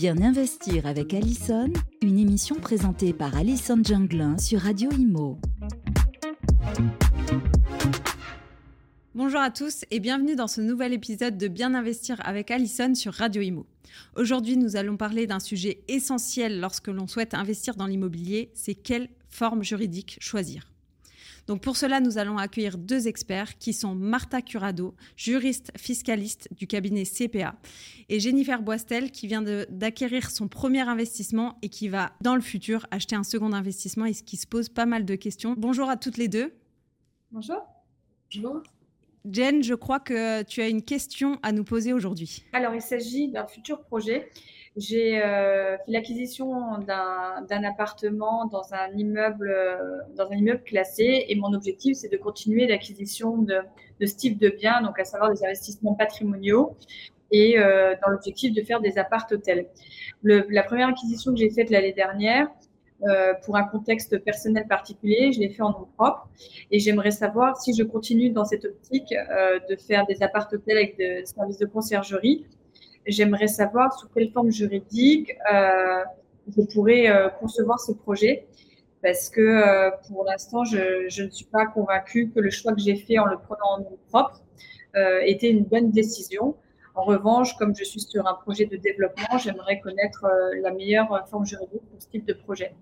Bien investir avec Allison, une émission présentée par Allison Junglin sur Radio Imo. Bonjour à tous et bienvenue dans ce nouvel épisode de Bien investir avec Allison sur Radio Imo. Aujourd'hui, nous allons parler d'un sujet essentiel lorsque l'on souhaite investir dans l'immobilier, c'est quelle forme juridique choisir. Donc pour cela, nous allons accueillir deux experts qui sont Martha Curado, juriste fiscaliste du cabinet CPA, et Jennifer Boistel qui vient d'acquérir son premier investissement et qui va dans le futur acheter un second investissement et qui se pose pas mal de questions. Bonjour à toutes les deux. Bonjour. Bonjour. Jen, je crois que tu as une question à nous poser aujourd'hui. Alors, il s'agit d'un futur projet j'ai euh, fait l'acquisition d'un appartement dans un immeuble euh, dans un immeuble classé et mon objectif c'est de continuer l'acquisition de, ce type de biens, donc à savoir des investissements patrimoniaux et euh, dans l'objectif de faire des appart hôtels. la première acquisition que j'ai faite l'année dernière, pour un contexte personnel particulier, je l'ai fait en nom propre et j'aimerais savoir si je continue dans cette optique de faire des appart hôtels avec des services de conciergerie J'aimerais savoir sous quelle forme juridique euh, je pourrais euh, concevoir ce projet parce que euh, pour l'instant, je, ne suis pas convaincue que le choix que j'ai fait en le prenant en nom propre était une bonne décision. En revanche, comme je suis sur un projet de développement, j'aimerais connaître la meilleure forme juridique pour ce type de projet.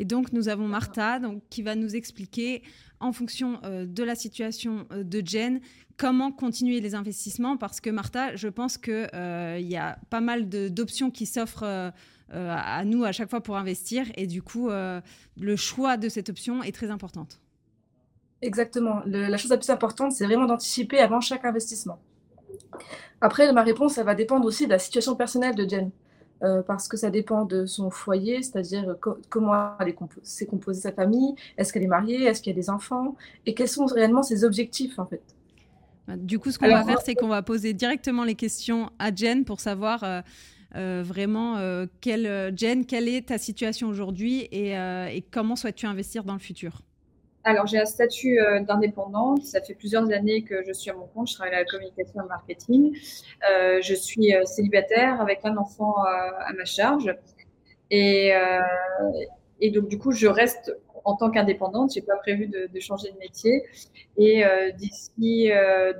Et donc, nous avons Martha donc, qui va nous expliquer, en fonction euh, de la situation euh, de Jen, comment continuer les investissements. Parce que Martha, je pense qu'il euh, y a pas mal d'options qui s'offrent à nous à chaque fois pour investir. Et du coup, le choix de cette option est très importante. Exactement. Le, la chose la plus importante, c'est vraiment d'anticiper avant chaque investissement. Après, ma réponse, ça va dépendre aussi de la situation personnelle de Jen. Euh, parce que ça dépend de son foyer, c'est-à-dire co comment s'est compo composée sa famille, est-ce qu'elle est mariée, est-ce qu'il y a des enfants, et quels sont réellement ses objectifs en fait? Bah, du coup, ce qu'on va faire, c'est qu'on va poser directement les questions à Jen pour savoir euh, euh, vraiment, euh, quelle, Jen, quelle est ta situation aujourd'hui et, euh, et, comment souhaites-tu investir dans le futur? Alors, j'ai un statut euh, d'indépendante. Ça fait plusieurs années que je suis à mon compte. Je travaille à la communication et le marketing. Euh, je suis euh, célibataire avec un enfant à ma charge. Et, donc, du coup, je reste en tant qu'indépendante. J'ai pas prévu de, changer de métier. Et d'ici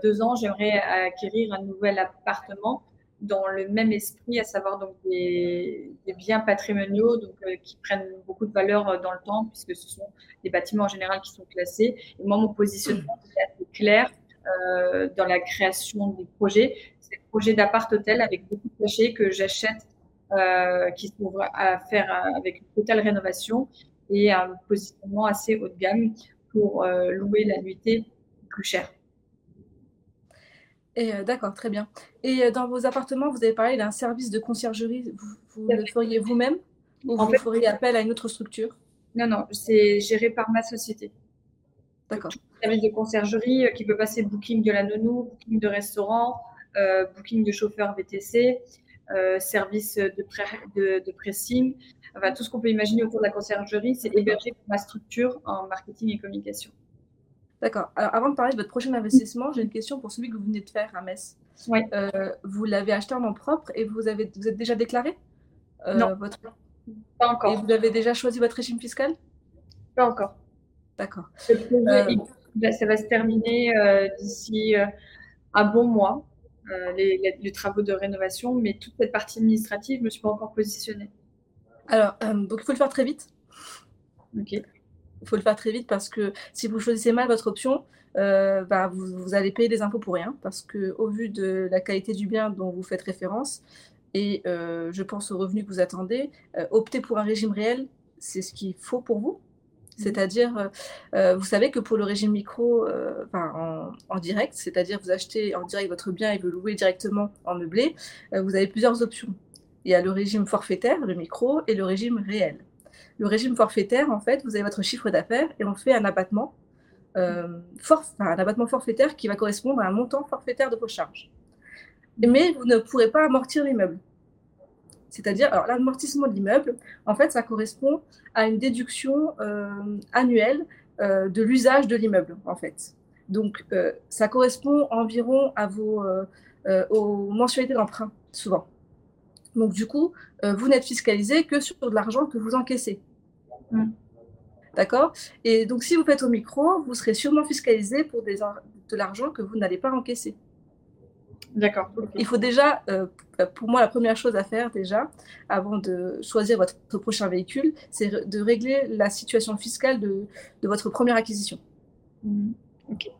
deux ans, j'aimerais acquérir un nouvel appartement dans le même esprit, à savoir donc des, biens patrimoniaux donc, euh, qui prennent beaucoup de valeur euh, dans le temps, puisque ce sont des bâtiments en général qui sont classés. Et moi, mon positionnement est assez clair euh, dans la création des projets. C'est des projets d'appart-hôtel avec beaucoup de cachets que j'achète, euh, qui sont à faire avec une totale rénovation et un positionnement assez haut de gamme pour louer la nuitée plus cher. Euh, D'accord, très bien. Et euh, dans vos appartements, vous avez parlé d'un service de conciergerie. Vous, vous le feriez vous-même ou en vous fait, feriez appel à une autre structure? Non, non, c'est géré par ma société. D'accord. Service de conciergerie euh, qui peut passer booking de la nounou, booking de restaurant, booking de chauffeur VTC, service de, pré de, de, pressing. Enfin, tout ce qu'on peut imaginer autour de la conciergerie, c'est hébergé par ma structure en marketing et communication. D'accord. Alors, avant de parler de votre prochain investissement, j'ai une question pour celui que vous venez de faire à Metz. Oui. Euh, vous l'avez acheté en nom propre et vous, avez, vous êtes déjà déclaré euh, Non. Votre... Pas encore. Et vous avez déjà choisi votre régime fiscal? Pas encore. D'accord. Euh... Ça va se terminer euh, d'ici un bon mois, les, les, les, travaux de rénovation, mais toute cette partie administrative, je ne me suis pas encore positionnée. Alors, donc il faut le faire très vite. Ok il faut le faire très vite parce que si vous choisissez mal votre option, euh, bah, vous, vous, allez payer des impôts pour rien parce que au vu de la qualité du bien dont vous faites référence et euh, je pense aux revenus que vous attendez, euh, opter pour un régime réel, c'est ce qu'il faut pour vous. C'est-à-dire, euh, vous savez que pour le régime micro, en, en, direct, c'est-à-dire vous achetez en direct votre bien et vous louez directement en meublé, vous avez plusieurs options. Il y a le régime forfaitaire, le micro, et le régime réel. Le régime forfaitaire, en fait, vous avez votre chiffre d'affaires et on fait un abattement, euh, un abattement forfaitaire qui va correspondre à un montant forfaitaire de vos charges. Mais vous ne pourrez pas amortir l'immeuble. C'est-à-dire, alors l'amortissement de l'immeuble, en fait, ça correspond à une déduction euh, annuelle euh, de l'usage de l'immeuble, en fait. Donc, ça correspond environ à vos, aux mensualités d'emprunt souvent. Donc, du coup, vous n'êtes fiscalisé que sur de l'argent que vous encaissez. Mm. D'accord? Et donc, si vous faites au micro, vous serez sûrement fiscalisé pour des, de l'argent que vous n'allez pas encaisser. D'accord. Il faut déjà, euh, pour moi, la première chose à faire déjà, avant de choisir votre prochain véhicule, c'est de régler la situation fiscale de, votre première acquisition. Mm. Ok.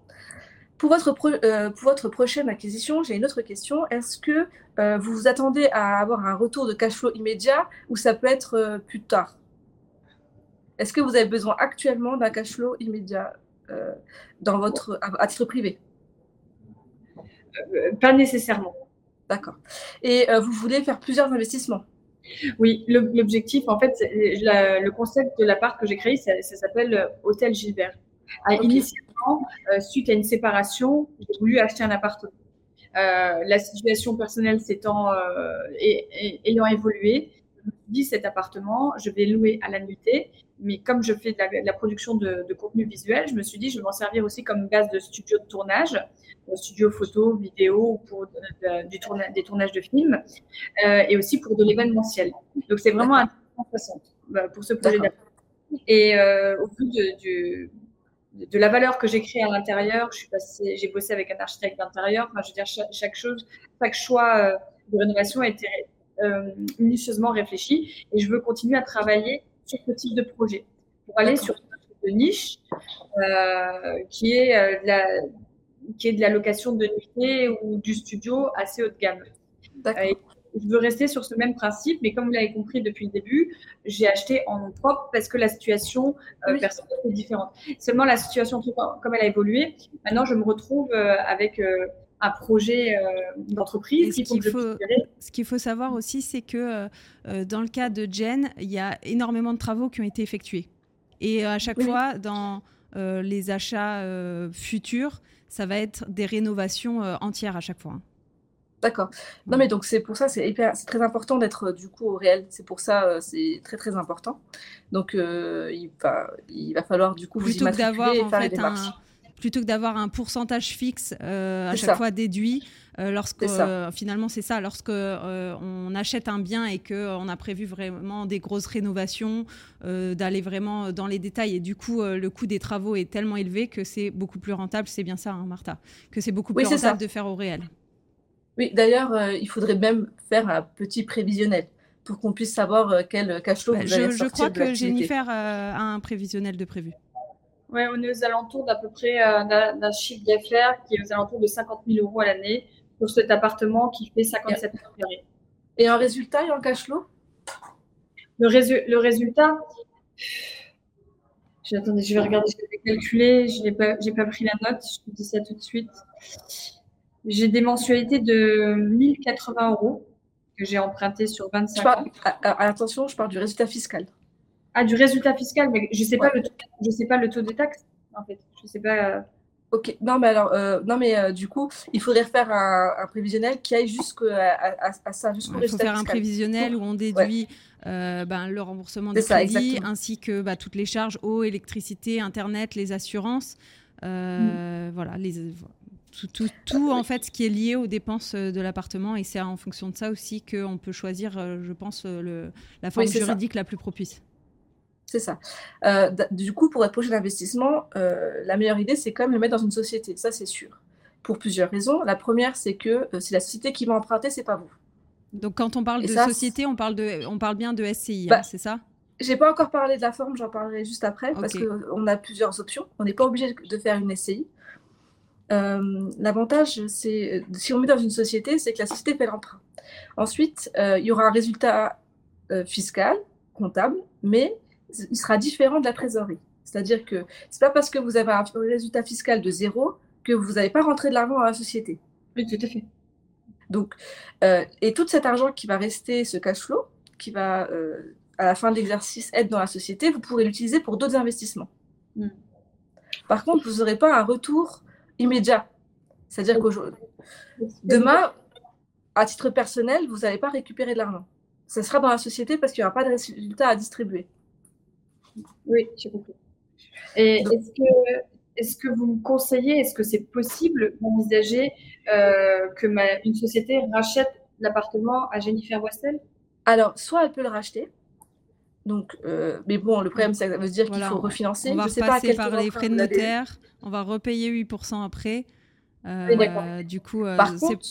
Pour votre, euh, pour votre prochaine acquisition, j'ai une autre question. Est-ce que euh, vous vous attendez à avoir un retour de cash flow immédiat ou ça peut être euh, plus tard? Est-ce que vous avez besoin actuellement d'un cash flow immédiat dans votre, à, titre privé? Pas nécessairement. D'accord. Et vous voulez faire plusieurs investissements? Oui, l'objectif, en fait, le concept de l'appart que j'ai créé, ça, s'appelle Hôtel Gilbert. Euh, suite à une séparation, j'ai voulu acheter un appartement. Euh, la situation personnelle s'étant euh, et, ayant évolué, je me suis dit cet appartement, je vais louer à la nuitée. Mais comme je fais de la, production de, contenu visuel, je me suis dit je vais m'en servir aussi comme base de studio de tournage, studio photo, vidéo pour du des tournages de films, et aussi pour de l'événementiel. Donc c'est vraiment intéressant pour ce projet Et au bout de, la valeur que j'ai créée à l'intérieur. j'ai bossé avec un architecte d'intérieur. Enfin, je veux dire, chaque, chose, chaque choix euh, de rénovation a été euh, minutieusement réfléchi. Et je veux continuer à travailler sur ce type de projet pour aller sur une niche euh, qui est de la qui est de la location de nuitée ou du studio assez haut de gamme. D'accord je veux rester sur ce même principe, mais comme vous l'avez compris depuis le début, j'ai acheté en nom propre parce que la situation euh, personnelle est différente. Seulement, la situation, comme elle a évolué, maintenant, je me retrouve euh, avec euh, projet d'entreprise. Ce qu'il faut, savoir aussi, c'est que dans le cas de Jen, il y a énormément de travaux qui ont été effectués. Et à chaque fois, dans les achats futurs, ça va être des rénovations entières à chaque fois. Hein. D'accord. Non, mais donc c'est pour ça, c'est très important d'être euh, du coup au réel. C'est pour ça, euh, c'est très très important. Donc euh, il va, il va falloir du coup plutôt vous d'avoir en fait un, plutôt que d'avoir un pourcentage fixe à chaque fois déduit. lorsque finalement c'est ça, lorsque on achète un bien et que on a prévu vraiment des grosses rénovations, d'aller vraiment dans les détails et du coup le coût des travaux est tellement élevé que c'est beaucoup plus rentable. C'est bien ça, hein, Martha, que c'est beaucoup plus rentable de faire au réel. Oui, d'ailleurs, euh, il faudrait même faire un petit prévisionnel pour qu'on puisse savoir euh, quel cash flow bah, vous allez je, je crois que Jennifer euh, a un prévisionnel de prévu. Oui, on est aux alentours d'à peu près d'un chiffre d'affaires qui est aux alentours de 50 000 euros à l'année pour cet appartement qui fait 57 mètres carrés. Et en résultat et en cash flow le, le résultat, attendez, je vais regarder, je vais calculer, je n'ai pas, pas pris la note, je vous dis ça tout de suite. J'ai des mensualités de 1080 euros que j'ai emprunté sur 25 ans. Ah, ah, attention, je parle du résultat fiscal. Ah, du résultat fiscal, mais je ne sais, pas le taux, je sais pas le taux de taxe, en fait. Je sais pas. Euh. Ok, non mais alors, euh, non mais euh, du coup, il faudrait faire un, prévisionnel qui aille jusqu'à à, ça, jusqu'au Il faut faire un prévisionnel où on déduit ben, le remboursement des crédits ainsi que bah, toutes les charges eau, électricité, internet, les assurances, mm. voilà, les tout, tout, en fait ce qui est lié aux dépenses de l'appartement et c'est en fonction de ça aussi qu'on peut choisir, je pense, le, la forme juridique la plus propice. C'est ça. du coup, pour votre projet d'investissement, la meilleure idée, c'est quand même le mettre dans une société, ça c'est sûr. Pour plusieurs raisons. La première, c'est que c'est la société qui va emprunter, c'est pas vous. Donc quand on parle de société, on parle, de, on parle bien de SCI, hein, bah, c'est ça? j'ai pas encore parlé de la forme, j'en parlerai juste après, parce qu'on a plusieurs options. On n'est pas obligé de faire une SCI. Euh, l'avantage, c'est si on met dans une société, c'est que la société fait l'emprunt. Ensuite, euh, il y aura un résultat euh, fiscal, comptable, mais il sera différent de la trésorerie. C'est-à-dire que c'est pas parce que vous avez un résultat fiscal de zéro que vous n'avez pas rentré de l'argent dans la société. Oui, tout à fait. Donc, et tout cet argent qui va rester, ce cash flow, qui va à la fin de l'exercice être dans la société, vous pourrez l'utiliser pour d'autres investissements. Hmm. Par contre, vous n'aurez pas un retour immédiat. C'est-à-dire qu'aujourd'hui, demain, à titre personnel, vous n'allez pas récupérer de l'argent. Ça sera dans la société parce qu'il n'y aura pas de résultats à distribuer. Oui, j'ai compris. Et est-ce que, vous me conseillez, est-ce que c'est possible d'envisager euh, que ma, une société rachète l'appartement à Jennifer Westel Alors, soit elle peut le racheter. Donc, euh, mais bon, le problème, ça veut dire qu'il faut refinancer. On va Je sais repasser pas à quel par les frais de notaire, on va repayer 8% après. Euh, Oui, du coup, euh, Par c'est- contre,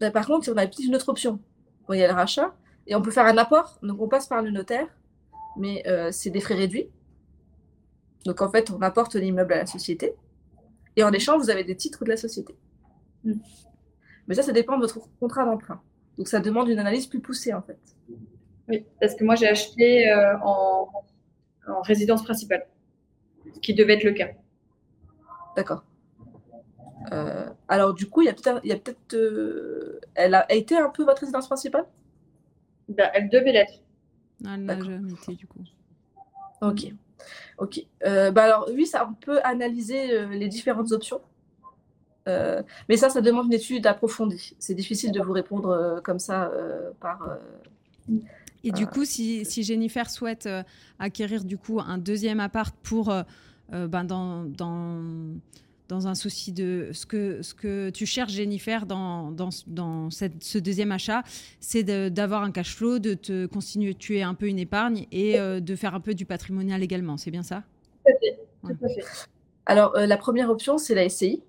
ouais. par contre, on a une autre option. Bon, il y a le rachat et on peut faire un apport. Donc, on passe par le notaire, mais euh, c'est des frais réduits. Donc, en fait, on apporte l'immeuble à la société et en échange, vous avez des titres de la société. Mm. Mais ça, ça dépend de votre contrat d'emprunt. Donc, ça demande une analyse plus poussée, en fait. Oui, parce que moi j'ai acheté euh, en, en résidence principale, ce qui devait être le cas. D'accord. Euh, alors, du coup, il y a peut-être, euh, elle a été un peu votre résidence principale? Ben, elle devait l'être. Ah, elle n'a D'accord. jamais été, du coup. Ok, ok. Euh, bah alors oui, ça, on peut analyser euh, les différentes options, Euh, mais ça, ça demande une étude approfondie. C'est difficile de vous répondre comme ça par. Et du coup, si, si Jennifer souhaite acquérir du coup un deuxième appart pour ben, dans, dans, dans un souci de ce que, ce que tu cherches Jennifer dans, dans, dans cette- ce deuxième achat, c'est d'avoir un cash flow, de te constituer un peu une épargne et euh, de faire un peu du patrimonial également. C'est bien ça? Tout à fait. Tout à fait. Alors, euh, la première option, c'est la SCI.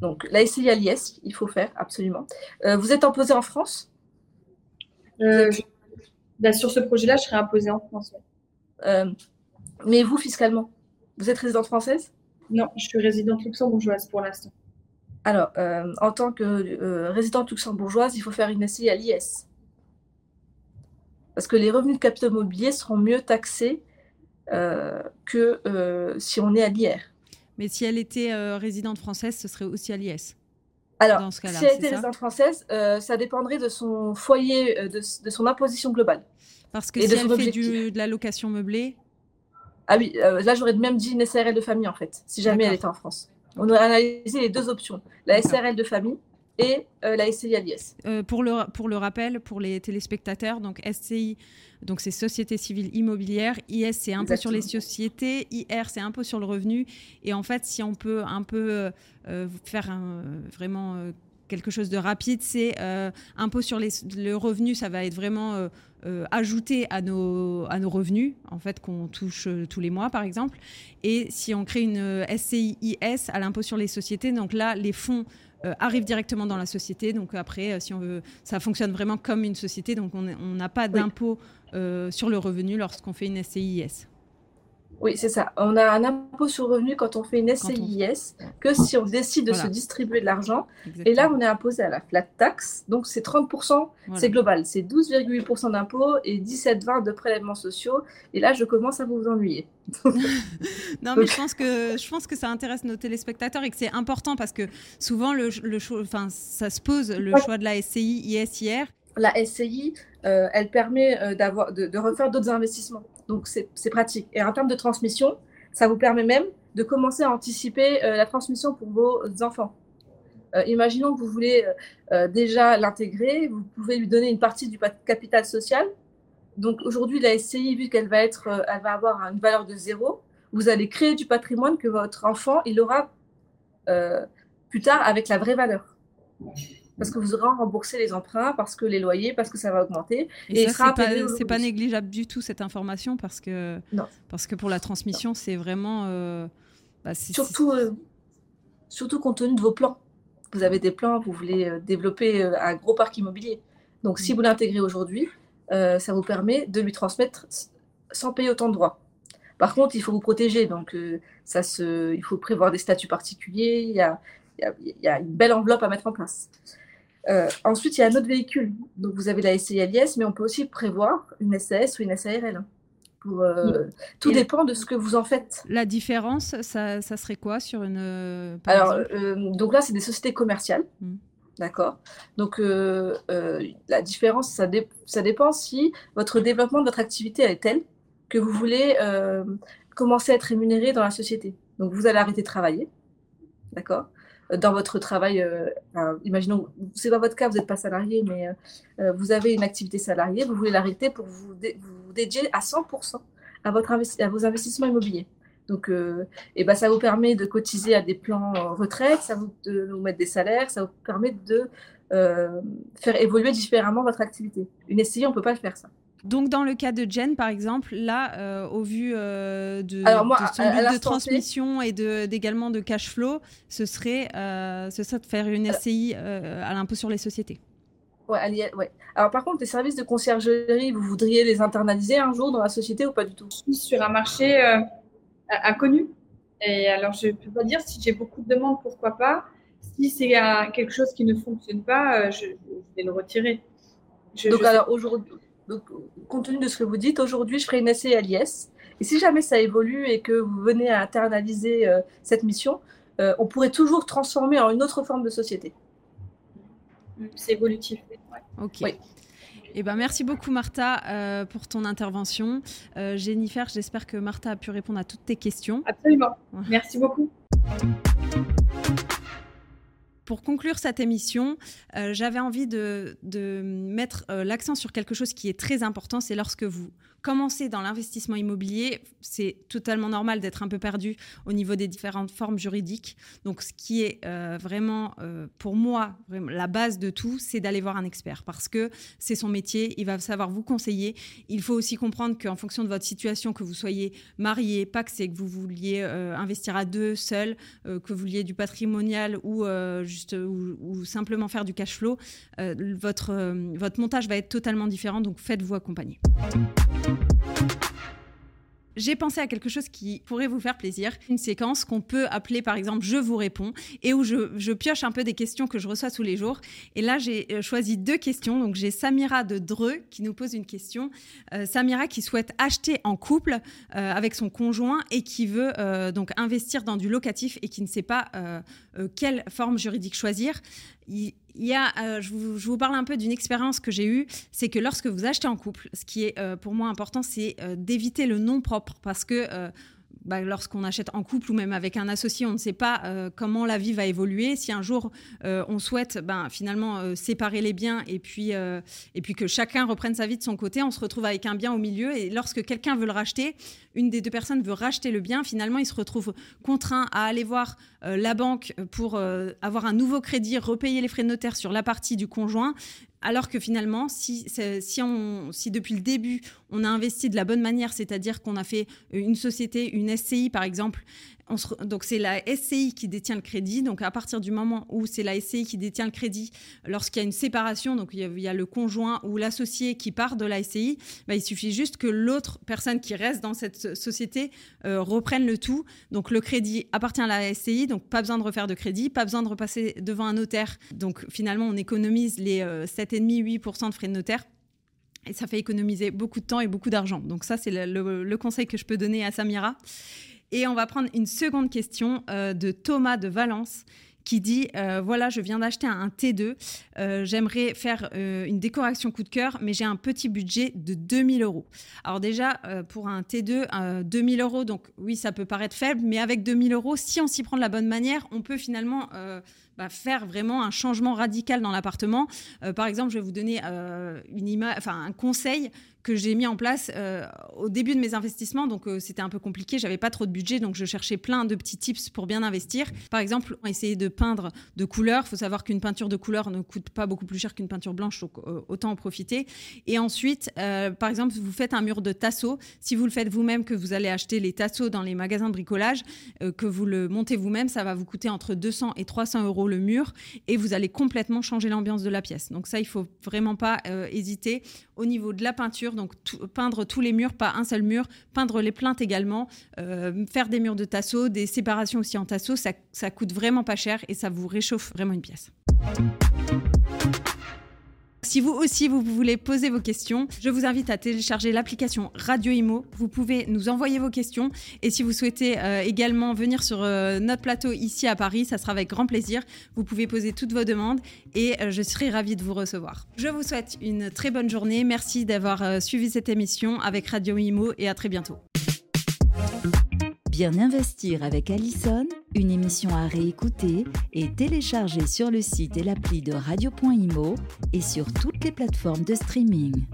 Donc, la SCI à l'IS, il faut faire absolument. Euh, vous êtes imposé en France? Euh, je- ben, sur ce projet-là, je serai imposée en France. ouais. Euh, mais vous, fiscalement, vous êtes résidente française? Non, je suis résidente luxembourgeoise pour l'instant. Alors, euh, en tant que euh, résidente luxembourgeoise, il faut faire une SCI à l'IS. Parce que les revenus de capital mobilier seront mieux taxés euh, que euh, si on est à l'IR. Mais si elle était euh, résidente française, ce serait aussi à l'IS. Alors, Dans ce cas-là, si elle était résidente française, euh, ça dépendrait de son foyer, euh, de, de son imposition globale. Parce que Et si de elle fait du- de la location meublée, Ah oui, euh, là j'aurais même dit une SRL de famille en fait, si jamais elle était en France. On aurait analysé les deux options, la. SRL de famille et euh, la SCI à l'IS. Euh, pour, le, pour le rappel, pour les téléspectateurs, donc SCI, donc c'est Société Civile Immobilière, IS c'est impôt sur les sociétés, IR c'est impôt sur le revenu. Et en fait, si on peut un peu euh, faire un- vraiment quelque chose de rapide, c'est euh, impôt sur les, le revenu, ça va être vraiment euh, euh, ajouté à nos, à nos revenus, en fait, qu'on touche tous les mois, par exemple. Et si on crée une euh, SCI IS à l'impôt sur les sociétés, donc là, les fonds euh, arrivent directement dans la société. Donc après, euh, si on veut, ça fonctionne vraiment comme une société. Donc on n'a pas d'impôt euh, sur le revenu lorsqu'on fait une SCIS. Oui, c'est ça. On a un impôt sur le revenu quand on fait une on- SCIS que si on décide de Voilà. se distribuer de l'argent. Et là, on est imposé à la flat tax. Donc, c'est 30%, Voilà. c'est global. C'est 12,8% d'impôts et 17,20% de prélèvements sociaux. Et là, je commence à vous ennuyer. Non, mais je pense que je pense que ça intéresse nos téléspectateurs et que c'est important parce que souvent le, le choix, enfin ça se pose le choix de la SCI ISIR. La SCI, euh, elle permet euh, de refaire d'autres investissements. Donc, c'est pratique. Et en termes de transmission, ça vous permet même de commencer à anticiper euh, la transmission pour vos enfants. Euh, imaginons que vous voulez euh, déjà l'intégrer, vous pouvez lui donner une partie du capital social. Donc aujourd'hui, la SCI, vu qu'elle va être, va avoir une valeur de zéro, vous allez créer du patrimoine que votre enfant il aura plus tard avec la vraie valeur. Parce que vous aurez remboursé les emprunts, parce que les loyers, parce que ça va augmenter. Et, Et ça c'est pas négligeable du tout cette information parce que Non. parce que pour la transmission c'est vraiment euh, bah, Surtout, euh, surtout compte tenu de vos plans. Vous avez des plans, vous voulez euh, développer un gros parc immobilier. Donc, si Mm. vous l'intégrez aujourd'hui, euh, ça vous permet de lui transmettre sans payer autant de droits. Par contre, il faut vous protéger. Donc, euh, ça se, il faut prévoir des statuts particuliers. Il y a, il y a- il y a une belle enveloppe à mettre en place. Euh, ensuite, il y a un autre véhicule. Donc, vous avez la SCI LIS, mais on peut aussi prévoir une SAS ou une SARL. Pour, euh, tout Et- dépend de ce que vous en faites. la différence ça, ça serait quoi sur une euh, Alors, euh, donc là, c'est des sociétés commerciales. Mm. D'accord. Donc, la différence, ça, dé- ça dépend si votre développement de votre activité est tel que vous voulez commencer à être rémunéré dans la société. Donc, vous allez arrêter de travailler. D'accord. Dans votre travail, euh, enfin, imaginons, c'est pas votre cas, vous n'êtes pas salarié, mais euh, euh, vous avez une activité salariée, vous voulez l'arrêter pour vous, vous dédier à 100% à, votre à vos investissements immobiliers. Donc, et ben, ça vous permet de cotiser à des plans retraite, ça vous de vous mettre des salaires, ça vous permet de faire évoluer différemment votre activité. Une SCI, on ne peut pas faire ça. Donc, dans le cas de Jen, par exemple, là, euh, au vu de, de, son but de transmission et d'également de, cash flow, ce serait, ce serait de faire une SCI à l'impôt sur les sociétés. Ouais, ouais. Alors par contre, les services de conciergerie, vous voudriez les internaliser un jour dans la société ou pas du tout? Je suis sur un marché euh, inconnu. Et alors, je ne peux pas dire si j'ai beaucoup de demandes, pourquoi pas. Si c'est quelque chose qui ne fonctionne pas, euh, je, vais le retirer. donc, alors aujourd'hui, compte tenu de ce que vous dites, aujourd'hui, je ferai une essai à l'IS. Et si jamais ça évolue et que vous venez à internaliser euh, cette mission, on pourrait toujours transformer en une autre forme de société. C'est évolutif. Ok. Eh ben, merci beaucoup Martha euh, pour ton intervention. Euh, Jennifer, j'espère que Martha a pu répondre à toutes tes questions. Absolument. Merci beaucoup. Pour conclure cette émission, euh, j'avais envie de, mettre l'accent sur quelque chose qui est très important, c'est lorsque vous commencer dans l'investissement immobilier, c'est totalement normal d'être un peu perdu au niveau des différentes formes juridiques. Donc, ce qui est euh, vraiment, euh, pour moi, la base de tout, c'est d'aller voir un expert parce que c'est son métier, il va savoir vous conseiller. Il faut aussi comprendre qu'en fonction de votre situation, que vous soyez marié, pas que c'est que vous vouliez euh, investir à deux, seul, que vous vouliez du patrimonial ou juste ou, simplement faire du cash flow, votre, votre montage va être totalement différent. Donc, faites-vous accompagner. J'ai pensé à quelque chose qui pourrait vous faire plaisir, une séquence qu'on peut appeler par exemple Je vous réponds et où je, pioche un peu des questions que je reçois tous les jours. Et là, j'ai euh, choisi deux questions. Donc, j'ai Samira de Dreux qui nous pose une question. Euh, Samira qui souhaite acheter en couple euh, avec son conjoint et qui veut donc investir dans du locatif et qui ne sait pas quelle forme juridique choisir y a, euh, je, vous, parle un peu d'une expérience que j'ai eue, c'est que lorsque vous achetez en couple, ce qui est euh, pour moi important, c'est euh, d'éviter le nom propre. Parce que bah, lorsqu'on achète en couple ou même avec un associé, on ne sait pas euh, comment la vie va évoluer. Si un jour euh, on souhaite ben, finalement euh, séparer les biens et puis, et puis que chacun reprenne sa vie de son côté, on se retrouve avec un bien au milieu. Et lorsque quelqu'un veut le racheter, une des deux personnes veut racheter le bien, finalement il se retrouve contraint à aller voir la banque pour avoir un nouveau crédit, repayer les frais de notaire sur la partie du conjoint. Alors que finalement, si, depuis le début, on a investi de la bonne manière, c'est-à-dire qu'on a fait une société, une SCI par exemple, donc c'est la SCI qui détient le crédit. Donc à partir du moment où c'est la SCI qui détient le crédit, lorsqu'il y a une séparation, donc il y a, le conjoint ou l'associé qui part de la SCI, bah, il suffit juste que l'autre personne qui reste dans cette société euh, reprenne le tout. Donc le crédit appartient à la SCI, donc pas besoin de refaire de crédit, pas besoin de repasser devant un notaire. Donc finalement on économise les 7,5-8% euh, de frais de notaire. Et ça fait économiser beaucoup de temps et beaucoup d'argent. Donc ça, c'est le, conseil que je peux donner à Samira. Et on va prendre une seconde question euh, de Thomas de Valence qui dit euh, voilà, je viens d'acheter un, T2, euh, j'aimerais faire une décoration coup de cœur, mais j'ai un petit budget de 2000 euros. Alors déjà, pour un T2, 2000 euros, donc oui, ça peut paraître faible, mais avec 2000 euros, si on s'y prend de la bonne manière, on peut finalement faire vraiment un changement radical dans l'appartement. par exemple, je vais vous donner une enfin, un conseil que j'ai mis en place euh, au début de mes investissements. Donc, euh, c'était un peu compliqué. J'avais pas trop de budget. Donc, je cherchais plein de petits tips pour bien investir. Par exemple, essayer de peindre de couleurs. Il faut savoir qu'une peinture de couleur ne coûte pas beaucoup plus cher qu'une peinture blanche. Donc, euh, autant en profiter. Et ensuite, par exemple, vous faites un mur de tasseaux. Si vous le faites vous-même, que vous allez acheter les tasseaux dans les magasins de bricolage, que vous le montez vous-même, ça va vous coûter entre 200 et 300 euros le mur. Et vous allez complètement changer l'ambiance de la pièce. Donc, ça, il faut vraiment pas hésiter. Au niveau de la peinture, donc peindre tous les murs, pas un seul mur, peindre les plaintes également, euh, faire des murs de tasseau, des séparations aussi en tasseau, ça, ça coûte vraiment pas cher et ça vous réchauffe vraiment une pièce. Si vous aussi, vous voulez poser vos questions, je vous invite à télécharger l'application Radio Imo. Vous pouvez nous envoyer vos questions. Et si vous souhaitez euh, également venir sur euh, notre plateau ici à Paris, ça sera avec grand plaisir. Vous pouvez poser toutes vos demandes et euh, je serai ravie de vous recevoir. Je vous souhaite une très bonne journée. Merci d'avoir suivi cette émission avec Radio Imo et à très bientôt. Bien investir avec Allison, une émission à réécouter et télécharger sur le site et l'appli de radio.imo et sur toutes les plateformes de streaming.